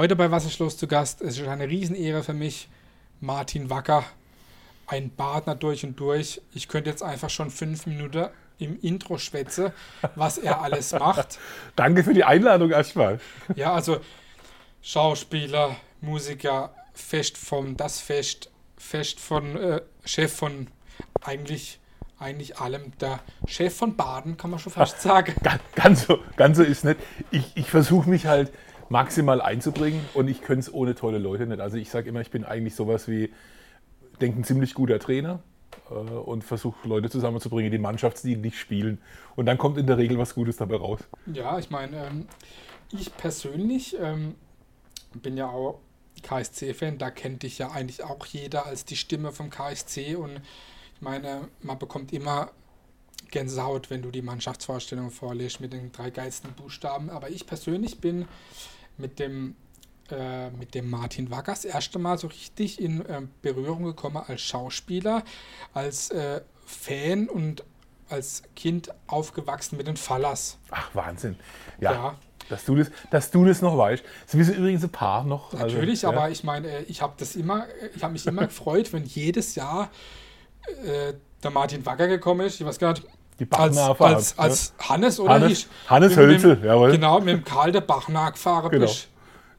Heute bei Wasserschloss zu Gast. Es ist eine Riesenehre für mich. Martin Wacker, ein Partner durch und durch. Ich könnte jetzt einfach schon fünf Minuten im Intro schwätze, was er alles macht. Danke für die Einladung erstmal. Ja, also Schauspieler, Musiker, Fest vom Das Fest, Fest von äh, Chef von eigentlich eigentlich allem der Chef von Baden, kann man schon fast sagen. Ganz, ganz so, ganz so ist nicht. Ich, ich versuche mich halt maximal einzubringen und ich könnte es ohne tolle Leute nicht. Also ich sage immer, ich bin eigentlich sowas wie, denke ein ziemlich guter Trainer äh, und versuche Leute zusammenzubringen, die Mannschaftsstil nicht spielen. Und dann kommt in der Regel was Gutes dabei raus. Ja, ich meine, ähm, ich persönlich ähm, bin ja auch KSC-Fan, da kennt dich ja eigentlich auch jeder als die Stimme vom KSC und ich meine, man bekommt immer Gänsehaut, wenn du die Mannschaftsvorstellung vorlegst mit den drei geilsten Buchstaben. Aber ich persönlich bin mit dem, äh, mit dem Martin Wackers erste Mal so richtig in äh, Berührung gekommen als Schauspieler, als äh, Fan und als Kind aufgewachsen mit den Fallers. Ach, Wahnsinn. Ja. ja. Dass du, das, dass du das noch weißt. Das wissen übrigens ein paar noch. Also, Natürlich, also, ja. aber ich meine, äh, ich habe das immer, ich habe mich immer gefreut, wenn jedes Jahr äh, der Martin Wacker gekommen ist. Ich weiß gar nicht, die Bachner als, als, als Hannes oder Hannes, Hannes Hölzel, jawohl. Genau, mit dem Karl der Bachner gefahren genau. bist.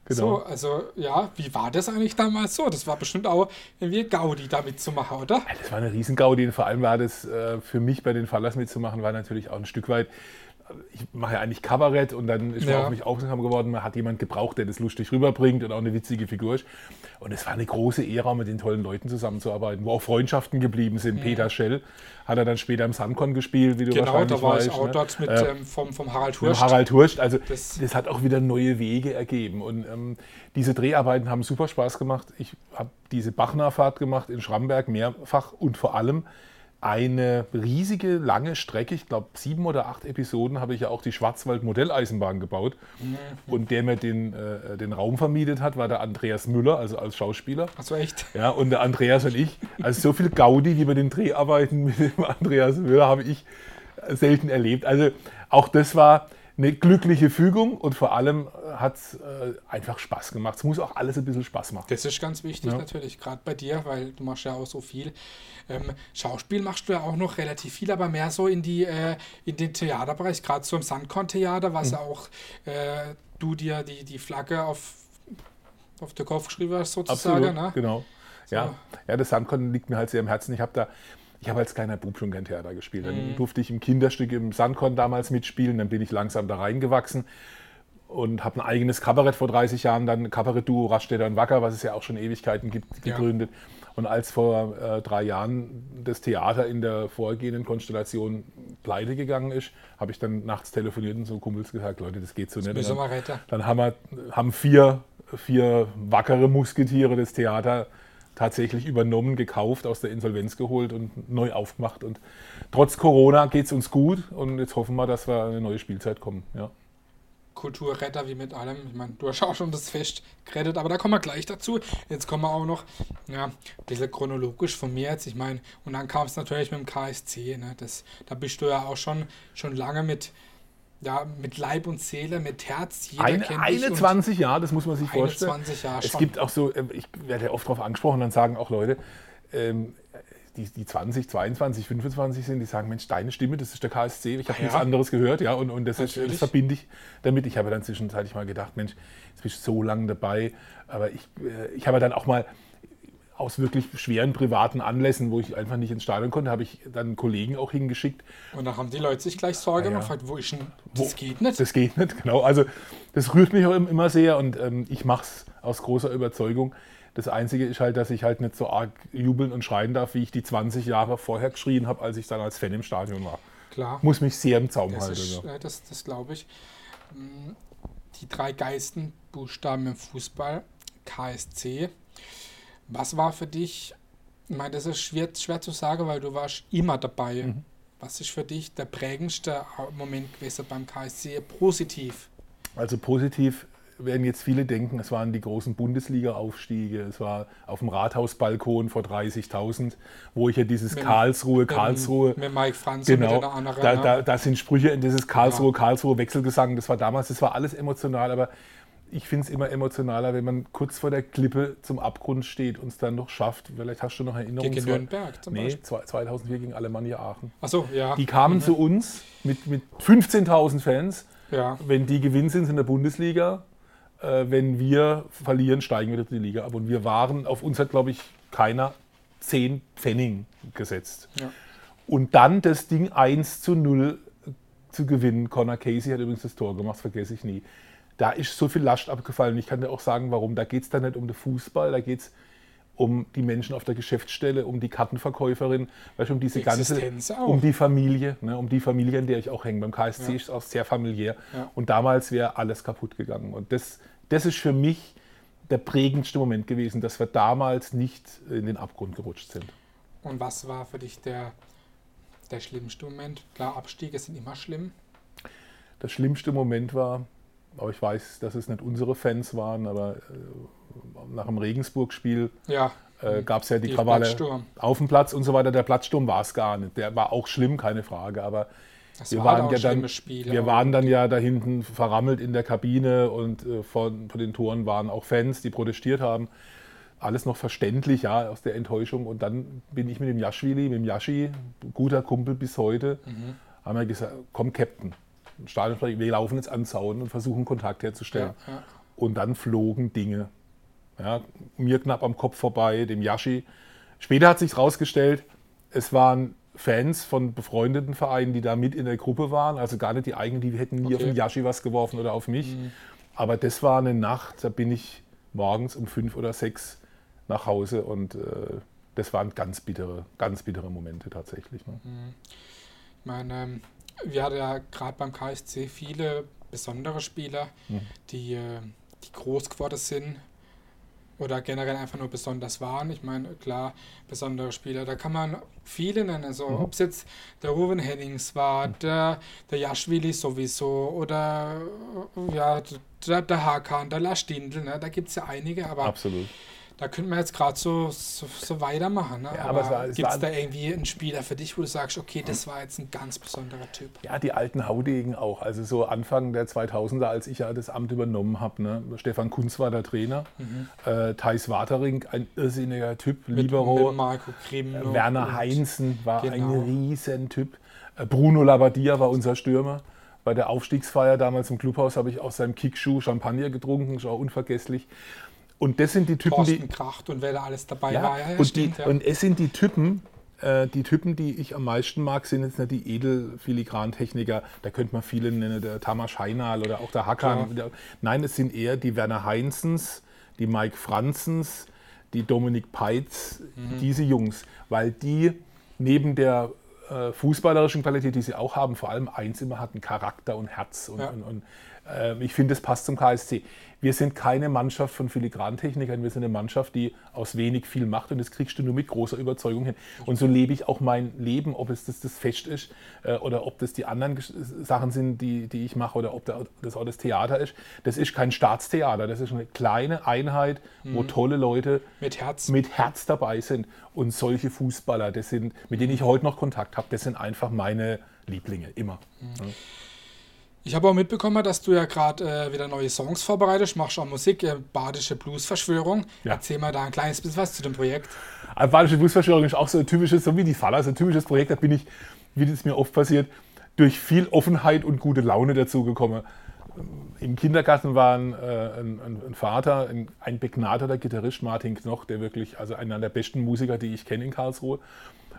Genau. So, also ja, wie war das eigentlich damals so? Das war bestimmt auch irgendwie Gaudi da mitzumachen, oder? Ja, das war eine riesen Gaudi. Vor allem war das äh, für mich bei den Fallers mitzumachen, war natürlich auch ein Stück weit ich mache ja eigentlich Kabarett und dann ist man ja. auf mich aufmerksam geworden, man hat jemand gebraucht, der das lustig rüberbringt und auch eine witzige Figur ist. Und es war eine große Ära, mit den tollen Leuten zusammenzuarbeiten, wo auch Freundschaften geblieben sind. Mhm. Peter Schell hat er dann später im Suncon gespielt, wie du genau, wahrscheinlich Genau, da war weißt, ich auch ne? dort mit, äh, ähm, vom, vom Harald Hurst. Harald Hurst, also das, das, hat auch wieder neue Wege ergeben. Und ähm, diese Dreharbeiten haben super Spaß gemacht. Ich habe diese Bachnachfahrt gemacht in Schramberg mehrfach und vor allem eine riesige, lange Strecke, ich glaube sieben oder acht Episoden, habe ich ja auch die Schwarzwald-Modelleisenbahn gebaut. Mhm. Und der mir den, äh, den Raum vermietet hat, war der Andreas Müller, also als Schauspieler. Achso, echt? Ja, und der Andreas und ich. Also so viel Gaudi wie bei den Dreharbeiten mit dem Andreas Müller habe ich selten erlebt. Also auch das war eine glückliche Fügung und vor allem hat es äh, einfach Spaß gemacht. Es muss auch alles ein bisschen Spaß machen. Das ist ganz wichtig ja. natürlich, gerade bei dir, weil du machst ja auch so viel. Ähm, Schauspiel machst du ja auch noch relativ viel, aber mehr so in, die, äh, in den Theaterbereich, gerade so im Sandkorn-Theater, was mhm. ja auch äh, du dir die, die Flagge auf, auf den Kopf geschrieben hast, sozusagen. Absolut, ne? genau. So. Ja. ja, das Sandkorn liegt mir halt sehr am Herzen. Ich habe da ich habe als kleiner Bub schon gern Theater gespielt. Dann mhm. durfte ich im Kinderstück im Sandkorn damals mitspielen, dann bin ich langsam da reingewachsen und habe ein eigenes Kabarett vor 30 Jahren, dann Kabarett-Duo Raststätter und Wacker, was es ja auch schon Ewigkeiten gibt, gegründet. Ja. Und als vor äh, drei Jahren das Theater in der vorgehenden Konstellation pleite gegangen ist, habe ich dann nachts telefoniert und so Kumpels gesagt, Leute, das geht so das nicht. Dann, dann haben, wir, haben vier, vier wackere Musketiere das Theater tatsächlich übernommen, gekauft, aus der Insolvenz geholt und neu aufgemacht. Und trotz Corona geht es uns gut und jetzt hoffen wir, dass wir eine neue Spielzeit kommen. Ja. Kulturretter wie mit allem. Ich meine, du hast auch schon das Fest gerettet, aber da kommen wir gleich dazu. Jetzt kommen wir auch noch, ja, ein bisschen chronologisch von mir jetzt. Ich meine, und dann kam es natürlich mit dem KSC. Ne? Das, da bist du ja auch schon, schon lange mit, ja, mit Leib und Seele, mit Herz. Jeder Eine, kennt 21 Jahre, das muss man sich vorstellen. 21 Jahre Es schon. gibt auch so, äh, ich werde ja oft darauf angesprochen, dann sagen auch Leute, ähm, die, die 20, 22, 25 sind, die sagen, Mensch, deine Stimme, das ist der KSC, ich habe ja. nichts anderes gehört, ja, und, und das, ist, das verbinde ich damit. Ich habe dann zwischenzeitlich mal gedacht, Mensch, jetzt bist du so lange dabei, aber ich, äh, ich habe dann auch mal aus wirklich schweren privaten Anlässen, wo ich einfach nicht ins Stadion konnte, habe ich dann Kollegen auch hingeschickt. Und da haben die Leute sich gleich Sorge gemacht, ja, ja. wo ist denn, das wo, geht nicht. Das geht nicht, genau. Also das rührt mich auch immer sehr und ähm, ich mache es aus großer Überzeugung. Das Einzige ist halt, dass ich halt nicht so arg jubeln und schreien darf, wie ich die 20 Jahre vorher geschrien habe, als ich dann als Fan im Stadion war. Klar. Muss mich sehr im Zaum das halten. Ist, ja. Das, das glaube ich. Mm, die drei geisten Buchstaben im Fußball, KSC. Was war für dich, ich meine, das ist schwer, schwer zu sagen, weil du warst immer dabei. Mhm. Was ist für dich der prägendste Moment gewesen beim KSC positiv? Also positiv werden jetzt viele denken, es waren die großen Bundesliga-Aufstiege, es war auf dem Rathausbalkon vor 30.000, wo ich ja dieses mit, Karlsruhe, Karlsruhe. Mit, mit Mike Franz genau, und anderen, da, da, da, sind Sprüche in dieses Karlsruhe, ja. Karlsruhe Wechselgesang, das war damals, das war alles emotional, aber ich finde es immer emotionaler, wenn man kurz vor der Klippe zum Abgrund steht und es dann noch schafft. Vielleicht hast du noch Erinnerungen. Gegen Nürnberg zum nee, Beispiel? 2004 gegen Alemannia Aachen. Achso, ja. Die kamen mhm. zu uns mit, mit 15.000 Fans. Ja. Wenn die gewinnen, sind sie in der Bundesliga. Äh, wenn wir verlieren, steigen wir in die Liga ab. Und wir waren, auf uns hat, glaube ich, keiner 10 Pfennig gesetzt. Ja. Und dann das Ding 1 zu 0 zu gewinnen. Connor Casey hat übrigens das Tor gemacht, vergesse ich nie da ist so viel Last abgefallen. Ich kann dir auch sagen, warum. Da geht es dann nicht um den Fußball, da geht es um die Menschen auf der Geschäftsstelle, um die Kartenverkäuferin, weißt, um diese die ganze, um die Familie, ne, um die Familie, in der ich auch hänge. Beim KSC ja. ist es auch sehr familiär. Ja. Und damals wäre alles kaputt gegangen. Und das, das ist für mich der prägendste Moment gewesen, dass wir damals nicht in den Abgrund gerutscht sind. Und was war für dich der, der schlimmste Moment? Klar, Abstiege sind immer schlimm. Der schlimmste Moment war, aber ich weiß, dass es nicht unsere Fans waren, aber äh, nach dem Regensburg-Spiel ja, äh, gab es ja die, die Krawalle auf dem Platz und so weiter. Der Platzsturm war es gar nicht. Der war auch schlimm, keine Frage, aber das wir war waren ja dann, Spiele, wir waren dann ja da hinten verrammelt in der Kabine und äh, vor, vor, den Toren waren auch Fans, die protestiert haben. Alles noch verständlich, ja, aus der Enttäuschung. Und dann bin ich mit dem Jaschwili, mit dem Yashi, guter Kumpel bis heute, mhm. haben wir gesagt, komm Captain, Stadionsprecher, wir laufen jetzt an Zaun und versuchen Kontakt herzustellen. Ja, ja. Und dann flogen Dinge. Ja, mir knapp am Kopf vorbei, dem Yashi. Später hat sich herausgestellt, es waren Fans von befreundeten Vereinen, die da mit in der Gruppe waren. Also gar nicht die eigenen, die hätten nie okay. auf den Yashi was geworfen oder auf mich. Mhm. Aber das war eine Nacht, da bin ich morgens um fünf oder sechs nach Hause und äh, das waren ganz bittere, ganz bittere Momente tatsächlich. Ne? Mhm. Ich meine, wir hatten ja gerade beim KSC viele besondere Spieler, mhm. die, äh, die groß geworden sind oder generell einfach nur besonders waren. Ich meine, klar, besondere Spieler, da kann man viele nennen. Also, mhm. ob es jetzt der Ruven Hennings war, mhm. der, der Jaschwili sowieso oder ja, der, der Hakan, der Lastindl, ne? da gibt es ja einige, aber Absolut. Da könnte man jetzt gerade so, so, so, weitermachen. Ne? Ja, aber, aber gibt es da irgendwie einen Spieler für dich, wo du sagst, okay, das war jetzt ein ganz besonderer Typ? Ja, die alten Haudegen auch. Also so Anfang der 2000er, als ich ja das Amt übernommen habe. Ne? Stefan Kunz war der Trainer. Mhm. Äh, Thais Watering, ein irrsinniger Typ. Mit, Libero. Mit Marco Grimm. Äh, Werner Heinzen war genau. ein Riesentyp. Äh, Bruno Labbadia war unser Stürmer bei der Aufstiegsfeier damals im Clubhaus habe ich aus seinem Kickschuh Champagner getrunken, ist auch unvergesslich. Und das sind die Typen, Thorsten die. Kracht und wer da alles dabei ja, war. Ja, ja, und, stimmt, die, und es sind die Typen, äh, die Typen, die ich am meisten mag, sind jetzt nicht die Edelfiligrantechniker. Da könnte man viele nennen, der Tamas Heinal oder auch der Hakan. Ja. Nein, es sind eher die Werner Heinzens, die Mike Franzens, die Dominik Peitz, mhm. diese Jungs, weil die neben der äh, fußballerischen Qualität, die sie auch haben, vor allem eins immer hatten, Charakter und Herz. Und, ja. und, und ich finde, das passt zum KSC wir sind keine Mannschaft von Filigrantechnikern, wir sind eine Mannschaft, die aus wenig viel macht und das kriegst du nur mit großer Überzeugung hin. Und so lebe ich auch mein Leben, ob es das, das Fest ist äh, oder ob das die anderen Sachen sind, die, die ich mache oder ob das auch das Theater ist. Das ist kein Staatstheater, das ist eine kleine Einheit, mhm. wo tolle Leute mit Herz. mit Herz dabei sind. Und solche Fußballer, das sind, mit denen ich heute noch Kontakt habe, das sind einfach meine Lieblinge, immer. Mhm. Ja. Ich habe auch mitbekommen, dass du ja gerade äh, wieder neue Songs vorbereitest, machst auch Musik, äh, Badische Bluesverschwörung. Ja. Erzähl mal da ein kleines bisschen was zu dem Projekt. Also Badische Bluesverschwörung ist auch so ein typisches, so wie die Faller, so ein typisches Projekt, da bin ich, wie das mir oft passiert, durch viel Offenheit und gute Laune dazu gekommen. Im Kindergarten war ein, äh, ein, ein Vater, ein, ein, begnadeter Gitarrist, Martin Knoch, der wirklich, also einer der besten Musiker, die ich kenne in Karlsruhe.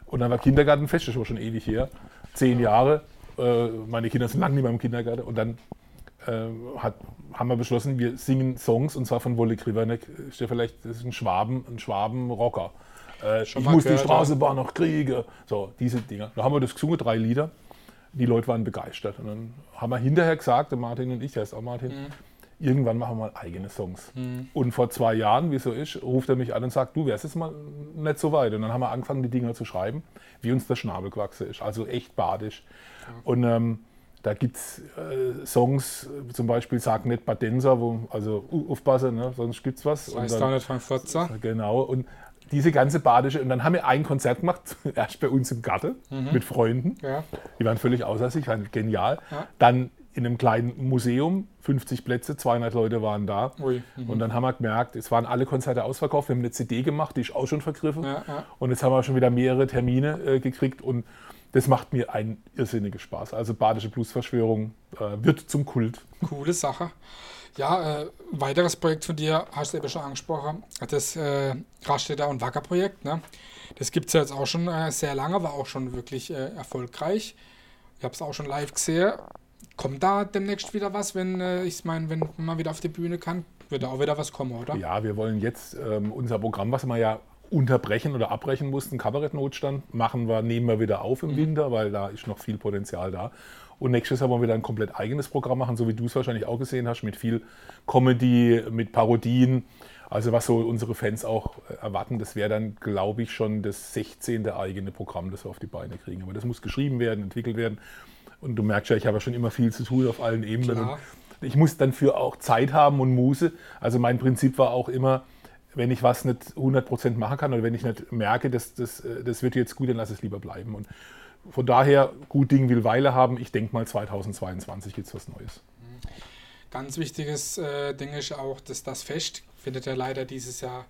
Und dann war Kindergartenfest, das war schon ewig her, zehn Jahre. Äh, meine Kinder sind lange nicht mehr im Kindergarten. Und dann äh, hat, haben wir beschlossen, wir singen Songs und zwar von Wolle Kriverneck. Ist ja vielleicht, das ist ein Schwaben, ein Schwaben-Rocker. Äh, ich muss gehört, die Straßenbahn noch kriegen. So, diese Dinge. Da haben wir das gesungen, drei Lieder. Die Leute waren begeistert. Und dann haben wir hinterher gesagt, der Martin und ich, der ist auch Martin, mhm. Irgendwann machen wir mal eigene Songs. Mhm. Und vor zwei Jahren, wie so ist, ruft er mich an und sagt, du wärst jetzt mal nicht so weit. Und dann haben wir angefangen, die Dinger zu schreiben, wie uns der Schnabel gewachsen ist. Also echt badisch. Und ähm, da gibt es äh, Songs, zum Beispiel Sag nicht Badenser, wo, also uh, aufpassen, ne, sonst gibt es was. Das heißt da nicht Frankfurter. Genau. Und diese ganze badische, und dann haben wir ein Konzert gemacht, erst bei uns im Garten mhm. mit Freunden. Ja. Die waren völlig außer sich, waren genial. Ja. Dann in einem kleinen Museum, 50 Plätze, 200 Leute waren da. Ui, mhm. und dann haben wir gemerkt, es waren alle Konzerte ausverkauft. Wir haben eine CD gemacht, die ist auch schon vergriffen. Ja, ja. Und jetzt haben wir schon wieder mehrere Termine äh, gekriegt und das macht mir einen irrsinnigen Spaß. Also Badische Bluesverschwörung äh, wird zum Kult. Coole Sache. Ja, äh, weiteres Projekt von dir, hast du eben schon angesprochen, das äh, Raststätter und Wacker-Projekt. Ne? Das gibt es ja jetzt auch schon äh, sehr lange, war auch schon wirklich äh, erfolgreich. Ich habe es auch schon live gesehen. Kommt da demnächst wieder was, wenn äh, ich meine, wenn man wieder auf die Bühne kann? Wird da auch wieder was kommen, oder? Ja, wir wollen jetzt ähm, unser Programm, was wir ja unterbrechen oder abbrechen mussten, Kabarettnotstand, machen wir, nehmen wir wieder auf im mhm. Winter, weil da ist noch viel Potenzial da. Und nächstes Jahr wollen wir wieder ein komplett eigenes Programm machen, so wie du es wahrscheinlich auch gesehen hast, mit viel Comedy, mit Parodien. Also was so unsere Fans auch äh, erwarten, das wäre dann, glaube ich, schon das 16. eigene Programm, das wir auf die Beine kriegen. Aber das muss geschrieben werden, entwickelt werden. Und du merkst ja, ich habe ja schon immer viel zu tun auf allen Ebenen. Ich muss dann für auch Zeit haben und Muße. Also mein Prinzip war auch immer, wenn ich was nicht 100% machen kann oder wenn ich nicht merke, dass das, äh, das wird jetzt gut, dann lass es lieber bleiben. Und von daher, gut Ding will Weile haben. Ich denke mal, 2022 gibt es was Neues. Ganz wichtiges äh, Ding ist auch, dass das Fest findet ja leider dieses Jahr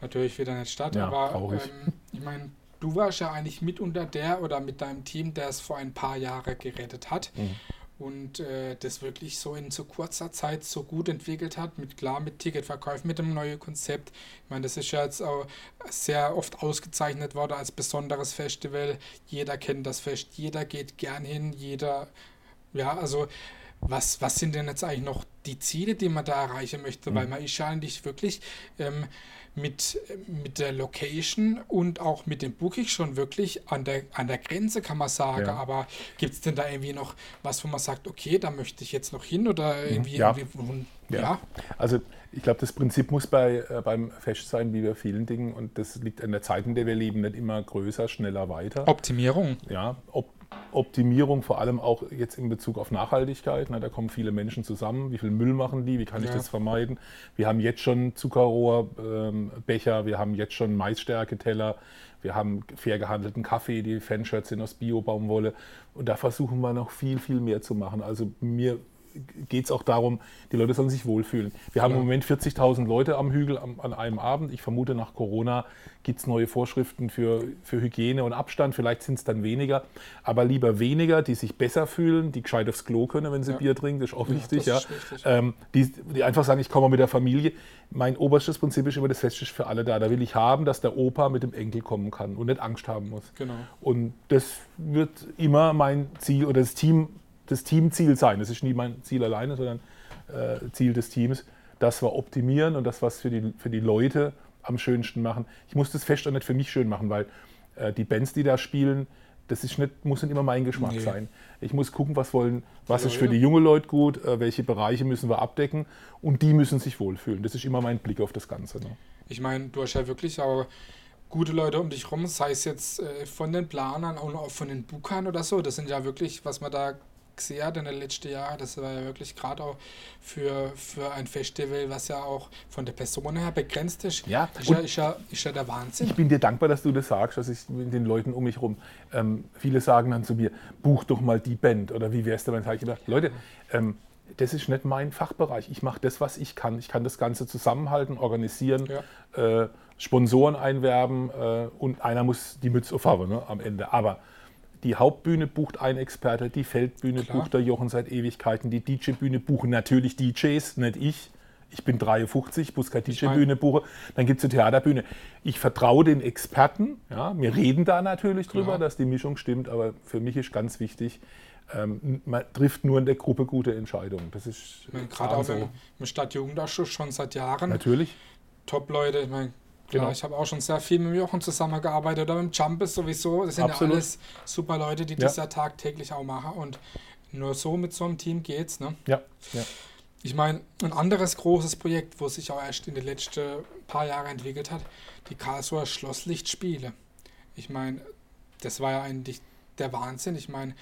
natürlich wieder nicht statt. Ja, aber ähm, ich meine, du warst ja eigentlich mit unter der oder mit deinem Team, der es vor ein paar Jahren gerettet hat. Mhm. Und äh, das wirklich so in so kurzer Zeit so gut entwickelt hat, mit klar mit Ticketverkäufen, mit dem neuen Konzept. Ich meine, das ist ja jetzt auch sehr oft ausgezeichnet worden als besonderes Festival. Jeder kennt das Fest, jeder geht gern hin, jeder, ja, also was, was sind denn jetzt eigentlich noch die Ziele, die man da erreichen möchte? Mhm. Weil man ist ja eigentlich wirklich ähm, mit, mit der Location und auch mit dem Booking schon wirklich an der, an der Grenze, kann man sagen. Ja. Aber gibt es denn da irgendwie noch was, wo man sagt, okay, da möchte ich jetzt noch hin oder mhm. irgendwie, ja. irgendwie ja. ja. Also ich glaube, das Prinzip muss bei, äh, beim Fest sein, wie bei vielen Dingen, und das liegt an der Zeit, in der wir leben, nicht immer größer, schneller, weiter. Optimierung. Ja, Op Optimierung, vor allem auch jetzt in Bezug auf Nachhaltigkeit. Na, da kommen viele Menschen zusammen. Wie viel Müll machen die? Wie kann ich ja. das vermeiden? Wir haben jetzt schon Zuckerrohrbecher, ähm, wir haben jetzt schon Maisstärketeller, wir haben fair gehandelten Kaffee, die Fanshirts sind aus Bio-Baumwolle. Und da versuchen wir noch viel, viel mehr zu machen. Also mir geht es auch darum, die Leute sollen sich wohlfühlen. Wir haben ja. im Moment 40.000 Leute am Hügel am, an einem Abend. Ich vermute, nach Corona gibt es neue Vorschriften für, für Hygiene und Abstand. Vielleicht sind es dann weniger, aber lieber weniger, die sich besser fühlen, die gescheit aufs Klo können, wenn sie ja. Bier trinken, das ist auch wichtig. Ja, wichtig. Ähm, die, die, einfach sagen, ich komme mit der Familie. Mein oberstes Prinzip ist immer, das Fest ist für alle da. Da will ich haben, dass der Opa mit dem Enkel kommen kann und nicht Angst haben muss. Genau. Und das wird immer mein Ziel oder das Team das Teamziel sein. Das ist nie mein Ziel alleine, sondern äh, Ziel des Teams, dass wir optimieren und das, was für die, für die Leute am schönsten machen. Ich muss das Fest auch nicht für mich schön machen, weil äh, die Bands, die da spielen, das ist nicht, muss nicht immer mein Geschmack nee. sein. Ich muss gucken, was wollen, was ist für die jungen Leute gut, äh, welche Bereiche müssen wir abdecken und die müssen sich wohlfühlen. Das ist immer mein Blick auf das Ganze. Ne? Ich meine, du hast ja wirklich auch gute Leute um dich rum, sei es jetzt äh, von den Planern und auch von den Bookern oder so. Das sind ja wirklich, was man da gesehen hat in den letzten Jahren. Das war ja wirklich gerade auch für, für ein Festival, was ja auch von der Person her begrenzt ist. Ja, ist, ja, ist, ja, ist ja der Wahnsinn. Ich bin dir dankbar, dass du das sagst, dass ich mit den Leuten um mich herum. Ähm, viele sagen dann zu mir, buch doch mal die Band oder wie wär's denn, sage ich gedacht, Leute, ähm, das ist nicht mein Fachbereich. Ich mache das, was ich kann. Ich kann das Ganze zusammenhalten, organisieren, ja. äh, Sponsoren einwerben äh, und einer muss die Mütze aufhaben ne, am Ende. Aber die Hauptbühne bucht ein Experte, die Feldbühne Klar. bucht der Jochen seit Ewigkeiten, die DJ-Bühne buchen natürlich DJs, nicht ich. Ich bin 53, muss keine DJ-Bühne buchen. Dann gibt es eine Theaterbühne. Ich vertraue den Experten. Ja, wir reden da natürlich drüber, Klar. dass die Mischung stimmt, aber für mich ist ganz wichtig, ähm, man trifft nur in der Gruppe gute Entscheidungen. Das ist gerade auch so. im Stadtjugendausschuss schon seit Jahren. Natürlich. Top-Leute, ich meine, Genau. ich habe auch schon sehr viel mit Jochen zusammengearbeitet oder mit Jumpes sowieso. Das sind Absolut. ja alles super Leute, die ja. das ja tagtäglich auch machen. Und nur so mit so einem Team geht's. Ne? Ja. ja. Ich meine, ein anderes großes Projekt, wo sich auch erst in den letzten paar Jahren entwickelt hat, die Karlsruher Schlosslichtspiele. Ich meine, das war ja eigentlich der Wahnsinn. Ich meine,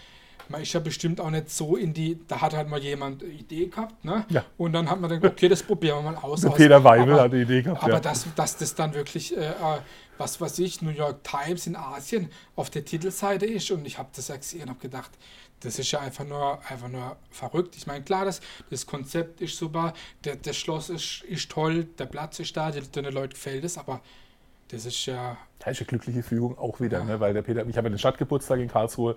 man ist ja bestimmt auch nicht so in die, da hat halt mal jemand eine Idee gehabt, ne? Ja. Und dann hat man gedacht, okay, das probieren wir mal aus. Peter Weibel hat eine Idee gehabt. Aber ja. dass, dass das dann wirklich, äh, äh, was weiß ich, New York Times in Asien auf der Titelseite ist und ich habe das ja gesehen und habe gedacht, das ist ja einfach nur, einfach nur verrückt. Ich meine, klar, das, das Konzept ist super, der, das Schloss ist, ist toll, der Platz ist da, den, den Leuten gefällt es, aber das ist ja. Das ist eine glückliche Fügung auch wieder, ja. ne? weil der Peter, ich habe den Stadtgeburtstag in Karlsruhe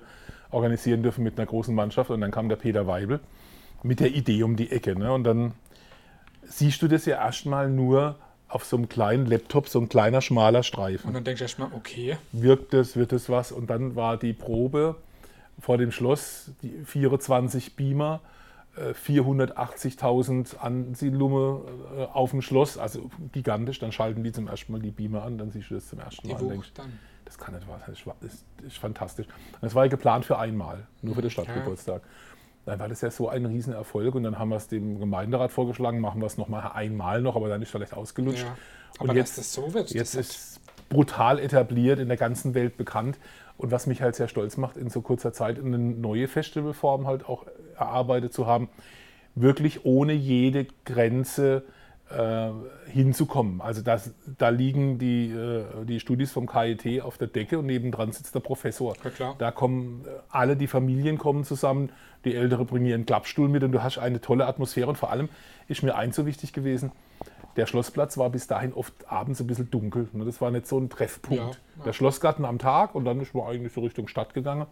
organisieren dürfen mit einer großen Mannschaft und dann kam der Peter Weibel mit der Idee um die Ecke. Ne? Und dann siehst du das ja erstmal nur auf so einem kleinen Laptop, so ein kleiner schmaler Streifen. Und dann denkst du erstmal, okay. Wirkt das, wird das was? Und dann war die Probe vor dem Schloss, die 24 Beamer, 480.000 äh, Ansiedlungen äh, auf dem Schloss, also gigantisch. Dann schalten die zum ersten Mal die Beamer an, dann siehst du das zum ersten Mal. Die denkst, dann. Das kann nicht wahr sein, das ist, ist fantastisch. Das war ja geplant für einmal, nur für den Stadtgeburtstag. Dann war das ja so ein Riesenerfolg und dann haben wir es dem Gemeinderat vorgeschlagen, machen wir es nochmal einmal noch, aber dann ist vielleicht ausgelutscht. Ja, aber und jetzt, das so wird, jetzt ist brutal etabliert, in der ganzen Welt bekannt. Und was mich halt sehr stolz macht, in so kurzer Zeit eine neue Festivalform halt auch erarbeitet zu haben, wirklich ohne jede Grenze hinzukommen. Also das, da liegen die, äh, die Studis vom KIT auf der Decke und nebendran sitzt der Professor. Ja, da kommen äh, alle, die Familien kommen zusammen, die Ältere bringen ihren Klappstuhl mit und du hast eine tolle Atmosphäre. Und vor allem ist mir eins so wichtig gewesen, der Schlossplatz war bis dahin oft abends ein bisschen dunkel. Ne? Das war nicht so ein Treffpunkt. Ja, ja. Der Schlossgarten am Tag und dann ist man eigentlich so Richtung Stadt gegangen.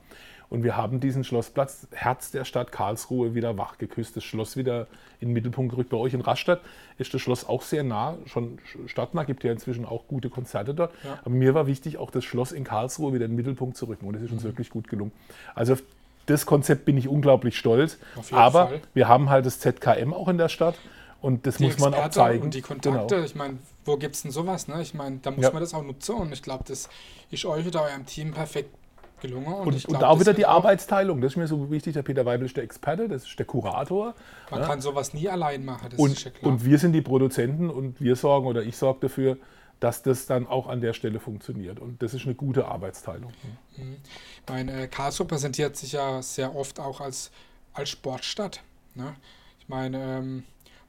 Und wir haben diesen Schlossplatz, Herz der Stadt Karlsruhe, wieder wach geküsst. Das Schloss wieder in den Mittelpunkt gerückt. Bei euch in Rastatt ist das Schloss auch sehr nah, schon stadtnah, gibt ja inzwischen auch gute Konzerte dort. Ja. Aber mir war wichtig, auch das Schloss in Karlsruhe wieder in den Mittelpunkt zu rücken. Und das ist uns mhm. wirklich gut gelungen. Also auf das Konzept bin ich unglaublich stolz. Aber Fall. wir haben halt das ZKM auch in der Stadt. Und das die muss man Experte auch zeigen. Und die Kontakte, genau. ich meine, wo gibt es denn sowas? Ne? Ich meine, da muss ja. man das auch nutzen. Und ich glaube, das ist euch oder eurem Team perfekt gelungen. Und, und, glaub, und auch wieder die Arbeitsteilung. Das ist mir so wichtig. Der Peter Weibel ist der Experte, das ist der Kurator. Man ja. kann sowas nie allein machen. und, ja und wir sind die Produzenten und wir sorgen oder ich sorge dafür, dass das dann auch an der Stelle funktioniert. Und das ist eine gute Arbeitsteilung. Mhm. Mein äh, Karlsruhe präsentiert sich ja sehr oft auch als, als Sportstadt. Ne? Ich meine, ähm,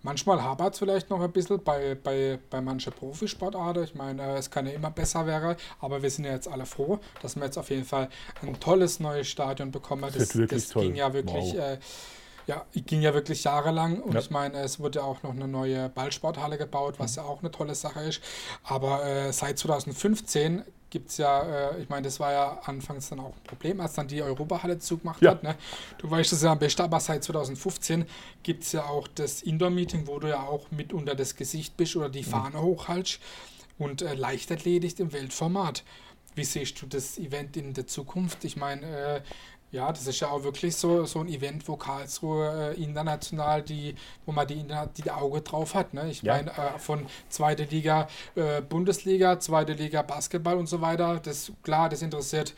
Manchmal hapert es vielleicht noch ein bisschen bei, bei, bei manchen Profisportarten. Ich meine, äh, es kann ja immer besser werden, aber wir sind ja jetzt alle froh, dass wir jetzt auf jeden Fall ein tolles neues Stadion bekommen. Das, das, das ging ja wirklich. Wow. Äh, ja, ging ja wirklich jahrelang und ja. ich meine, es wurde auch noch eine neue Ballsporthalle gebaut, was mhm. ja auch eine tolle Sache ist. Aber äh, seit 2015 gibt es ja, äh, ich meine, das war ja anfangs dann auch ein Problem, als dann die Europahalle zugemacht ja. hat. Ne? Du weißt es ja am besten, aber seit 2015 gibt es ja auch das Indoor-Meeting, wo du ja auch mit unter das Gesicht bist oder die mhm. Fahne mhm. hochhaltst und äh, Leichtathletik im Weltformat. Wie siehst du das Event in der Zukunft? Ich meine, äh, ja, das ist ja auch wirklich so, so ein Event, wo Karlsruhe äh, international die, wo man die, die Auge drauf hat. Ne? Ich ja. meine, äh, von zweite Liga, äh, Bundesliga, zweite Liga Basketball und so weiter. Das klar, das interessiert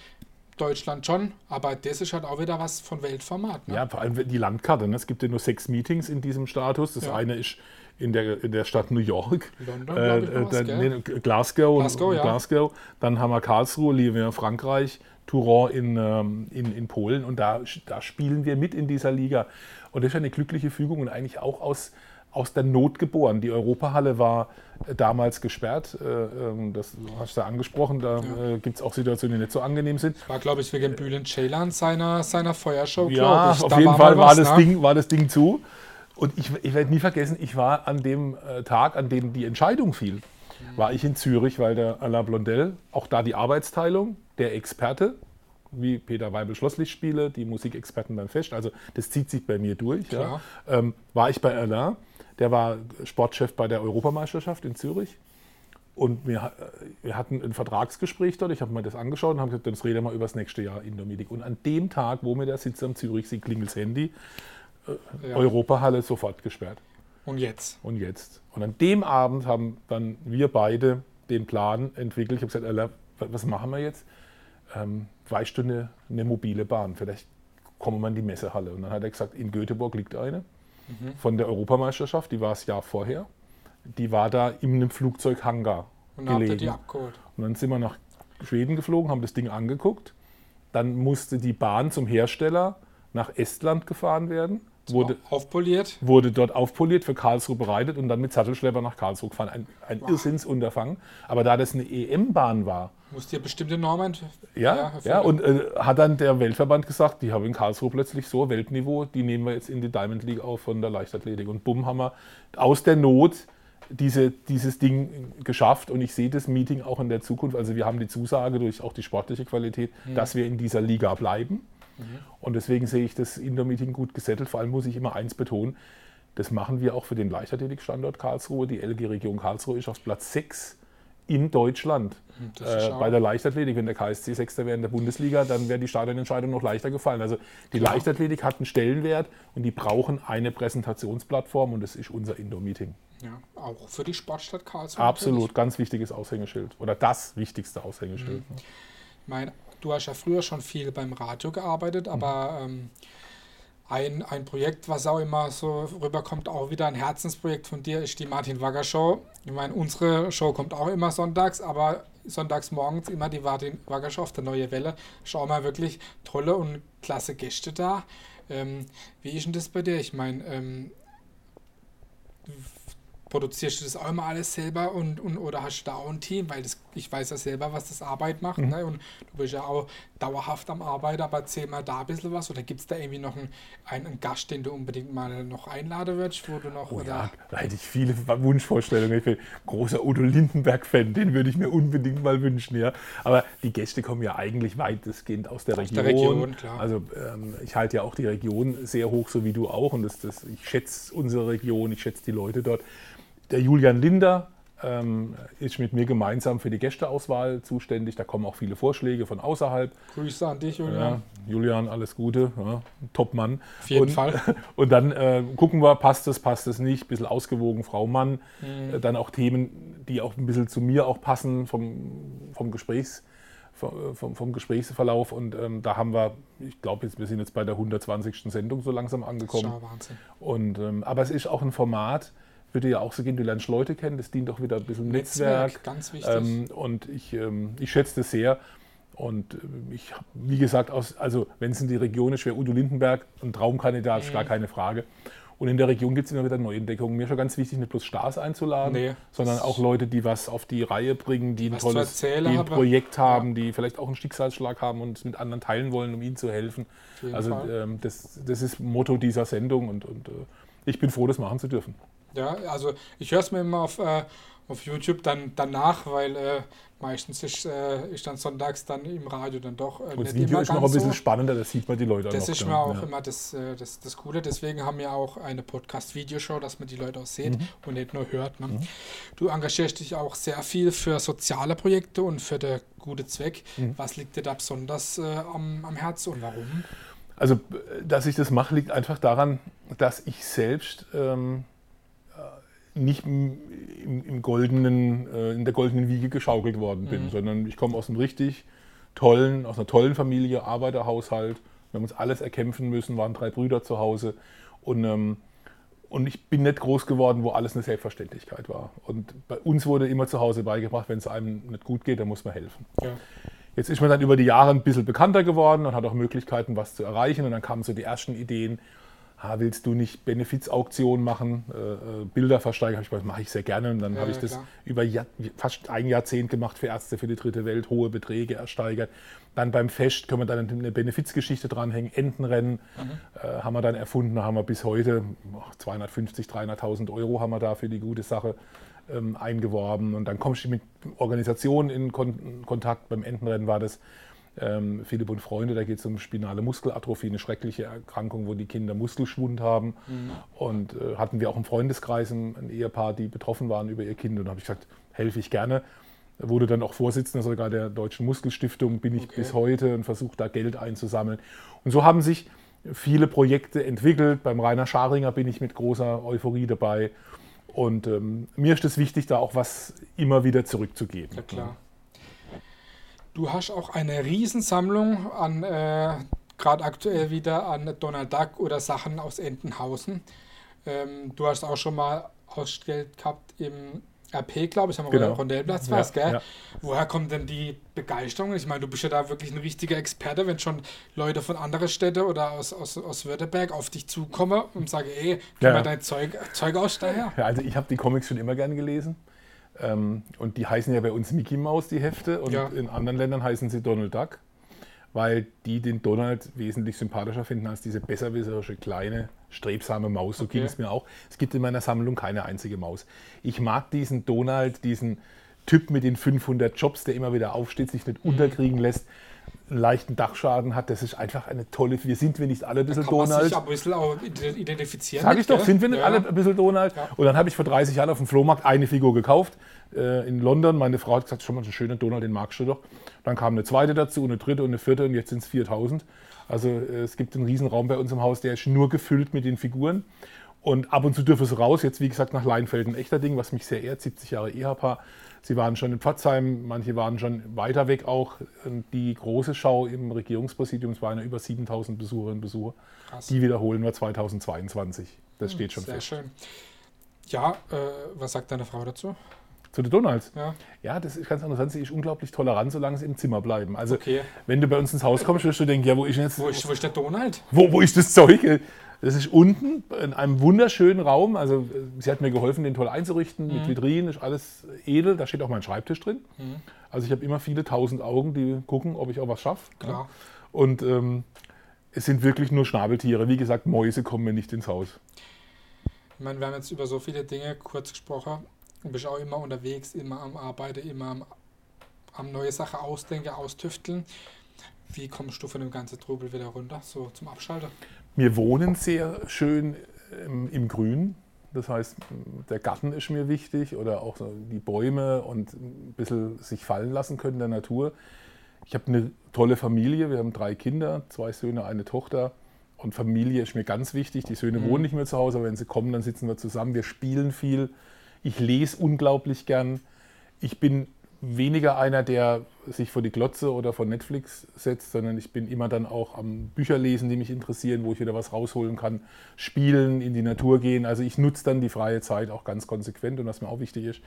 Deutschland schon, aber das ist halt auch wieder was von Weltformat. Ne? Ja, vor allem die Landkarte. Ne? Es gibt ja nur sechs Meetings in diesem Status. Das ja. eine ist in der, in der Stadt New York, London, äh, ich, äh, dann, nee, Glasgow, Glasgow, ja. Glasgow, dann haben wir Karlsruhe, Lyon, Frankreich, Touron in, ähm, in, in Polen und da, da spielen wir mit in dieser Liga. Und das ist eine glückliche Fügung und eigentlich auch aus, aus der Not geboren. Die Europahalle war äh, damals gesperrt, äh, ähm, das hast du ja angesprochen, da ja. Äh, gibt es auch Situationen, die nicht so angenehm sind. War, glaube ich, wegen Bülent Ceylan seiner, seiner Feuershow, Ja, auf da jeden Fall war, was, das ne? Ding, war das Ding zu. Und ich, ich werde nie vergessen, ich war an dem Tag, an dem die Entscheidung fiel, war ich in Zürich, weil der Alain Blondel, auch da die Arbeitsteilung, der Experte, wie Peter Weibel Schlosslichtspiele, die Musikexperten beim Fest, also das zieht sich bei mir durch. Ja. Ähm, war ich bei Alain, der war Sportchef bei der Europameisterschaft in Zürich. Und wir, wir hatten ein Vertragsgespräch dort, ich habe mir das angeschaut und habe gesagt, das reden wir mal über das nächste Jahr in Dominik. Und an dem Tag, wo mir da sitzt am Zürichsee, klingelt das Handy, äh, ja. Europahalle sofort gesperrt. Und jetzt? Und jetzt. Und an dem Abend haben dann wir beide den Plan entwickelt. Ich habe gesagt, Alain, was machen wir jetzt? ähm, weißt du eine, eine, mobile Bahn? Vielleicht kommen wir in die Messehalle. Und dann hat er gesagt, in Göteborg liegt eine mhm. von der Europameisterschaft, die war das Jahr vorher. Die war da in einem Flugzeughangar und gelegen. Die abgeholt. Und dann sind wir nach Schweden geflogen, haben das Ding angeguckt. Dann musste die Bahn zum Hersteller nach Estland gefahren werden. Wurde, aufpoliert. Wurde dort aufpoliert, für Karlsruhe bereitet und dann mit Sattelschlepper nach Karlsruhe gefahren. Ein, ein wow. Irrsinnsunterfangen. Aber da das eine EM-Bahn war, Muss dir bestimmte Normen. Ja, ja, ja und äh, hat dann der Weltverband gesagt, die haben in Karlsruhe plötzlich so Weltniveau, die nehmen wir jetzt in die Diamond League auf von der Leichtathletik. Und bumm, haben wir aus der Not diese, dieses Ding geschafft und ich sehe das Meeting auch in der Zukunft. Also wir haben die Zusage durch auch die sportliche Qualität, mhm. dass wir in dieser Liga bleiben. Mhm. Und deswegen sehe ich das Indoor-Meeting gut gesettelt. Vor allem muss ich immer eins betonen, das machen wir auch für den Leichtathletikstandort Karlsruhe. Die LG-Region Karlsruhe ist auf Platz 6 in Deutschland. Hm, äh, bei der Leichtathletik, wenn der KSC Sechster wäre in der Bundesliga, dann wäre die Stadionentscheidung noch leichter gefallen. Also die. Leichtathletik hat einen Stellenwert und die brauchen eine Präsentationsplattform und das ist unser Indoor-Meeting. Ja, auch für die Sportstadt Karlsruhe. Absolut, natürlich. ganz wichtiges Aushängeschild oder das wichtigste Aushängeschild. Mhm. Ich meine, du hast ja früher schon viel beim Radio gearbeitet, mhm. aber ähm, ein, ein Projekt, was auch immer so rüberkommt, auch wieder ein Herzensprojekt von dir, ist die Martin Wagger Show. Ich meine, unsere Show kommt auch immer sonntags, aber sonntags morgens immer die Martin Wagger Show auf der Neue Welle. Schau mal wirklich tolle und klasse Gäste da. Ähm, wie ist denn das bei dir? Ich meine, ähm, produzierst du das auch immer alles selber und, und oder hast du da auch ein Team? Weil das, ich weiß ja selber, was das Arbeit macht. Mhm. Ne? Und du bist ja auch dauerhaft am Arbeiten, aber erzähl mal da ein bisschen was. Oder gibt es da irgendwie noch einen, einen, Gast, den du unbedingt mal noch einladen würdest, wo du noch. Oh, ja, da hätte ich viele Wunschvorstellungen. Ich bin großer Udo Lindenberg-Fan, den würde ich mir unbedingt mal wünschen, ja. Aber die Gäste kommen ja eigentlich weitestgehend aus der aus Region. Der Region also ähm, ich halte ja auch die Region sehr hoch, so wie du auch. Und das, das, ich schätze unsere Region, ich schätze die Leute dort. Der Julian Linder ähm, ist mit mir gemeinsam für die Gästeauswahl zuständig. Da kommen auch viele Vorschläge von außerhalb. Grüße an dich, Julian. Ja, Julian, alles Gute. Ja, Top-Mann. Auf jeden und, Fall. Und dann äh, gucken wir, passt es, passt es nicht. Ein bisschen ausgewogen, Frau Mann. Mhm. Äh, dann auch Themen, die auch ein bisschen zu mir auch passen vom, vom Gesprächs vom, vom, Gesprächsverlauf und ähm, da haben wir, ich glaube, wir sind jetzt bei der 120. Sendung so langsam angekommen. Das ist Wahnsinn. Und, ähm, aber es ist auch ein Format, würde ja auch so gehen, du lernst Leute kennen, das dient auch wieder ein bisschen Netzwerk. Netzwerk ganz wichtig. Ähm, und ich, ähm, ich schätze das sehr. Und äh, ich habe, wie gesagt, aus, also wenn es in die Region ist, wäre Udo Lindenberg ein Traumkandidat, mhm. gar keine Frage. Und in der Region gibt es immer wieder Neuentdeckungen. Mir ist schon ganz wichtig, nicht bloß Stars einzuladen, nee, sondern auch Leute, die was auf die Reihe bringen, die ein tolles die ein Projekt haben, ja. die vielleicht auch einen Schicksalsschlag haben und es mit anderen teilen wollen, um ihnen zu helfen. Also ähm, das, das ist Motto dieser Sendung und, und äh, ich bin froh, das machen zu dürfen. Ja, also ich höre es mir immer auf, äh, auf YouTube dann danach, weil äh, meistens ist, äh, ist dann sonntags dann im Radio dann doch. Äh, und das Video ist noch ein bisschen so. spannender, das sieht man die Leute Das noch, ist dann. mir auch ja. immer das, äh, das, das Coole. Deswegen haben wir auch eine Podcast-Videoshow, dass man die Leute auch sieht mhm. und nicht nur hört. Ne? Mhm. Du engagierst dich auch sehr viel für soziale Projekte und für den guten Zweck. Mhm. Was liegt dir da besonders äh, am, am Herzen und warum? Also, dass ich das mache, liegt einfach daran, dass ich selbst ähm, nicht im, im goldenen, äh, in der goldenen Wiege geschaukelt worden bin, mhm. sondern ich komme aus einem richtig tollen, aus einer tollen Familie, Arbeiterhaushalt. Wir haben uns alles erkämpfen müssen, waren drei Brüder zu Hause und ähm, und ich bin nicht groß geworden, wo alles eine Selbstverständlichkeit war. Und bei uns wurde immer zu Hause beigebracht, wenn es einem nicht gut geht, dann muss man helfen. Ja. Jetzt ist man dann über die Jahre ein bisschen bekannter geworden und hat auch Möglichkeiten, was zu erreichen. Und dann kamen so die ersten Ideen, ah, willst du nicht Benefizauktionen machen, äh, äh Bilder versteigern? Habe ich gesagt, mache ich sehr gerne. Und dann ja, habe ich das klar. über Jahr, fast ein Jahrzehnt gemacht für Ärzte für die dritte Welt, hohe Beträge ersteigert. Dann beim Fest können wir dann eine Benefizgeschichte dranhängen, Entenrennen mhm. äh, haben wir dann erfunden, haben wir bis heute 250, 300.000 Euro haben wir da für die gute Sache ähm, eingeworben. Und dann kommst du mit Organisationen in Kon Kontakt. Beim Entenrennen war das ähm, Philipp und Freunde, da geht es um spinale Muskelatrophie, eine schreckliche Erkrankung, wo die Kinder Muskelschwund haben. Mhm. Und äh, hatten wir auch im Freundeskreis ein, ein, Ehepaar, die betroffen waren über ihr Kind. Und da habe ich gesagt, helfe ich gerne. Wurde dann auch Vorsitzender sogar der Deutschen Muskelstiftung, bin ich okay. bis heute und versuche da Geld einzusammeln. Und so haben sich viele Projekte entwickelt. Beim Rainer Scharinger bin ich mit großer Euphorie dabei. Und ähm, mir ist es wichtig, da auch was immer wieder zurückzugeben. Ja, klar. Du hast auch eine Riesensammlung an, äh, gerade aktuell wieder an Donald Duck oder Sachen aus Entenhausen. Ähm, du hast auch schon mal ausgestellt gehabt im RP, glaube ich, am genau. Rondellplatz ja, was, gell? Ja. Woher kommt denn die Begeisterung? Ich meine, du bist ja da wirklich ein richtiger Experte, wenn schon Leute von anderen Städten oder aus, aus, aus Württemberg auf dich zukommen und sagen, ey, gib ja. mal dein Zeug, Zeug aus daher. Ja, also ich habe die Comics schon immer gern gelesen. Ähm, und die heißen ja bei uns Mickey Mouse, die Hefte, und Ja. in anderen Ländern heißen sie Donald Duck, weil die den Donald wesentlich sympathischer finden als diese besserwisserische, kleine, strebsame Maus. So ging Okay. es mir auch. Es gibt in meiner Sammlung keine einzige Maus. Ich mag diesen Donald, diesen Typ mit den 500 Jobs, der immer wieder aufsteht, sich nicht unterkriegen lässt, einen leichten Dachschaden hat. Das ist einfach eine tolle. Wir sind wir nicht alle ein bisschen Kann man Donald. sich aber ein bisschen auch identifizieren. Sag ich doch, sind wir nicht Ja, alle ein bisschen Donald? Ja. Und dann habe ich vor 30 Jahren auf dem Flohmarkt eine Figur gekauft äh, in London. Meine Frau hat gesagt, schon mal so einen schönen Donald, den magst du doch. Dann kam eine zweite dazu, eine dritte und eine vierte und jetzt sind es 4000. Also äh, es gibt einen Riesenraum bei uns im Haus, der ist nur gefüllt mit den Figuren. Und ab und zu dürfen sie raus. Jetzt, wie gesagt, nach Leinfeld ein echter Ding, was mich sehr ehrt. 70 Jahre Ehepaar. Sie waren schon in Pforzheim, manche waren schon weiter weg auch. Die große Schau im Regierungspräsidium, es waren ja über 7000 Besucherinnen und Besucher. Krass. Die wiederholen wir 2022. Das steht schon Sehr fest. schön. Ja, äh, was sagt deine Frau dazu? Zu den Donalds. Ja, Ja, das ist ganz interessant. Sie ist unglaublich tolerant, solange sie im Zimmer bleiben. Also, okay. wenn du bei uns ins Haus kommst, wirst du denken, ja, wo ist denn jetzt, Wo ist, wo ist der Donald? wo, wo ist das Zeug? Das ist unten in einem wunderschönen Raum. Also, äh, sie hat mir geholfen, den toll einzurichten, Mhm. mit Vitrinen, ist alles edel. Da steht auch mein Schreibtisch drin. Also, ich habe immer viele tausend Augen, die gucken, ob ich auch was schaffe. Klar. Und ähm, es sind wirklich nur Schnabeltiere. Wie gesagt, Mäuse kommen mir nicht ins Haus. Ich meine, wir haben jetzt über so viele Dinge kurz gesprochen. Du bist auch immer unterwegs, immer am Arbeiten, immer am, am neue Sachen ausdenken, austüfteln. Wie kommst du von dem ganzen Trubel wieder runter, so zum Abschalten? Wir wohnen sehr schön ähm, im Grün. Das heißt, der Garten ist mir wichtig oder auch die Bäume und ein bisschen sich fallen lassen können der Natur. Ich habe eine tolle Familie. Wir haben drei Kinder, zwei Söhne, eine Tochter. Und Familie ist mir ganz wichtig. Die Söhne wohnen nicht mehr zu Hause, aber wenn sie kommen, dann sitzen wir zusammen. Wir spielen viel. Ich lese unglaublich gern. Ich bin weniger einer, der sich vor die Glotze oder vor Netflix setzt, sondern ich bin immer dann auch am Bücherlesen, die mich interessieren, wo ich wieder was rausholen kann, spielen, in die Natur gehen. Also ich nutze dann die freie Zeit auch ganz konsequent und was mir auch wichtig ist,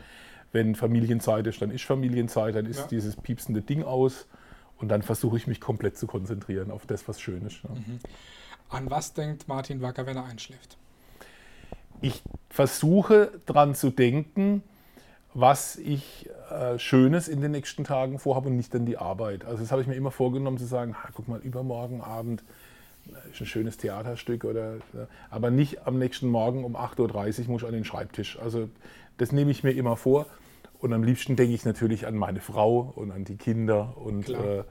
wenn Familienzeit ist, dann ist Familienzeit, dann ist Ja. dieses piepsende Ding aus und dann versuche ich mich komplett zu konzentrieren auf das, was schön ist. Ja. An was denkt Martin Wacker, wenn er einschläft? ich versuche dran zu denken, was ich äh, Schönes in den nächsten Tagen vorhabe und nicht an die Arbeit. Also das habe ich mir immer vorgenommen zu sagen, ha, guck mal, übermorgen Abend äh, ist ein schönes Theaterstück oder aber nicht am nächsten Morgen um 8.30 Uhr muss ich an den Schreibtisch. Also das nehme ich mir immer vor. Und am liebsten denke ich natürlich an meine Frau und an die Kinder und äh,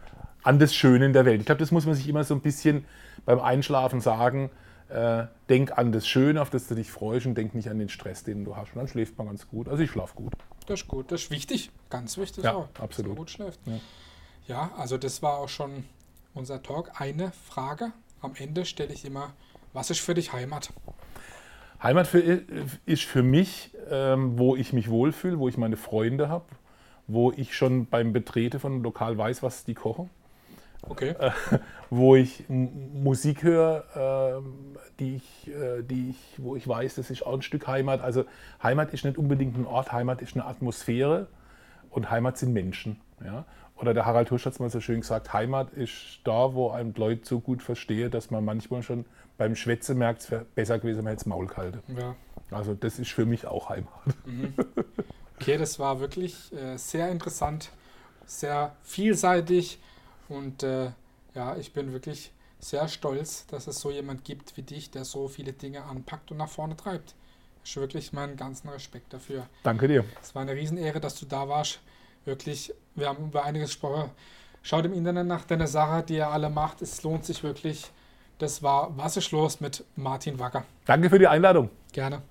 an das Schöne in der Welt. Ich glaube, das muss man sich immer so ein bisschen beim Einschlafen sagen. Äh, denk an das Schöne, auf das du dich freust und denk nicht an den Stress, den du hast. Und dann schläft man ganz gut. Also ich schlafe gut. Das ist gut, das ist wichtig, ganz wichtig Ja, auch, dass absolut. man gut schläft. Ja. Ja. also das war auch schon unser Talk. Eine Frage am Ende stelle ich immer, was ist für dich Heimat? Heimat für, ist für mich, ähm, wo ich mich wohlfühle, wo ich meine Freunde habe, wo ich schon beim Betreten von einem Lokal weiß, was die kochen, Okay, Äh, wo ich Musik höre, ähm, die ich, äh, die ich, wo ich weiß, das ist auch ein Stück Heimat. Also Heimat ist nicht unbedingt ein Ort, Heimat ist eine Atmosphäre und Heimat sind Menschen. Ja? Oder der Harald Husch hat es mal so schön gesagt, Heimat ist da, wo ein Leute so gut verstehe, dass man manchmal schon beim Schwätzen merkt, es wäre besser gewesen, wenn man jetzt Maul kalte. ja. Also das ist für mich auch Heimat. Okay, das war wirklich äh, sehr interessant, sehr vielseitig und äh, ja, ich bin wirklich sehr stolz, dass es so jemand gibt wie dich, der so viele Dinge anpackt und nach vorne treibt. Ich wirklich meinen ganzen Respekt dafür. Danke dir. Es war eine Riesenehre, dass du da warst. Wirklich, wir haben über einiges gesprochen. Schaut im Internet nach deiner Sache, die ihr alle macht. Es lohnt sich wirklich. Das war Was ist los mit Martin Wacker. Danke für die Einladung. Gerne.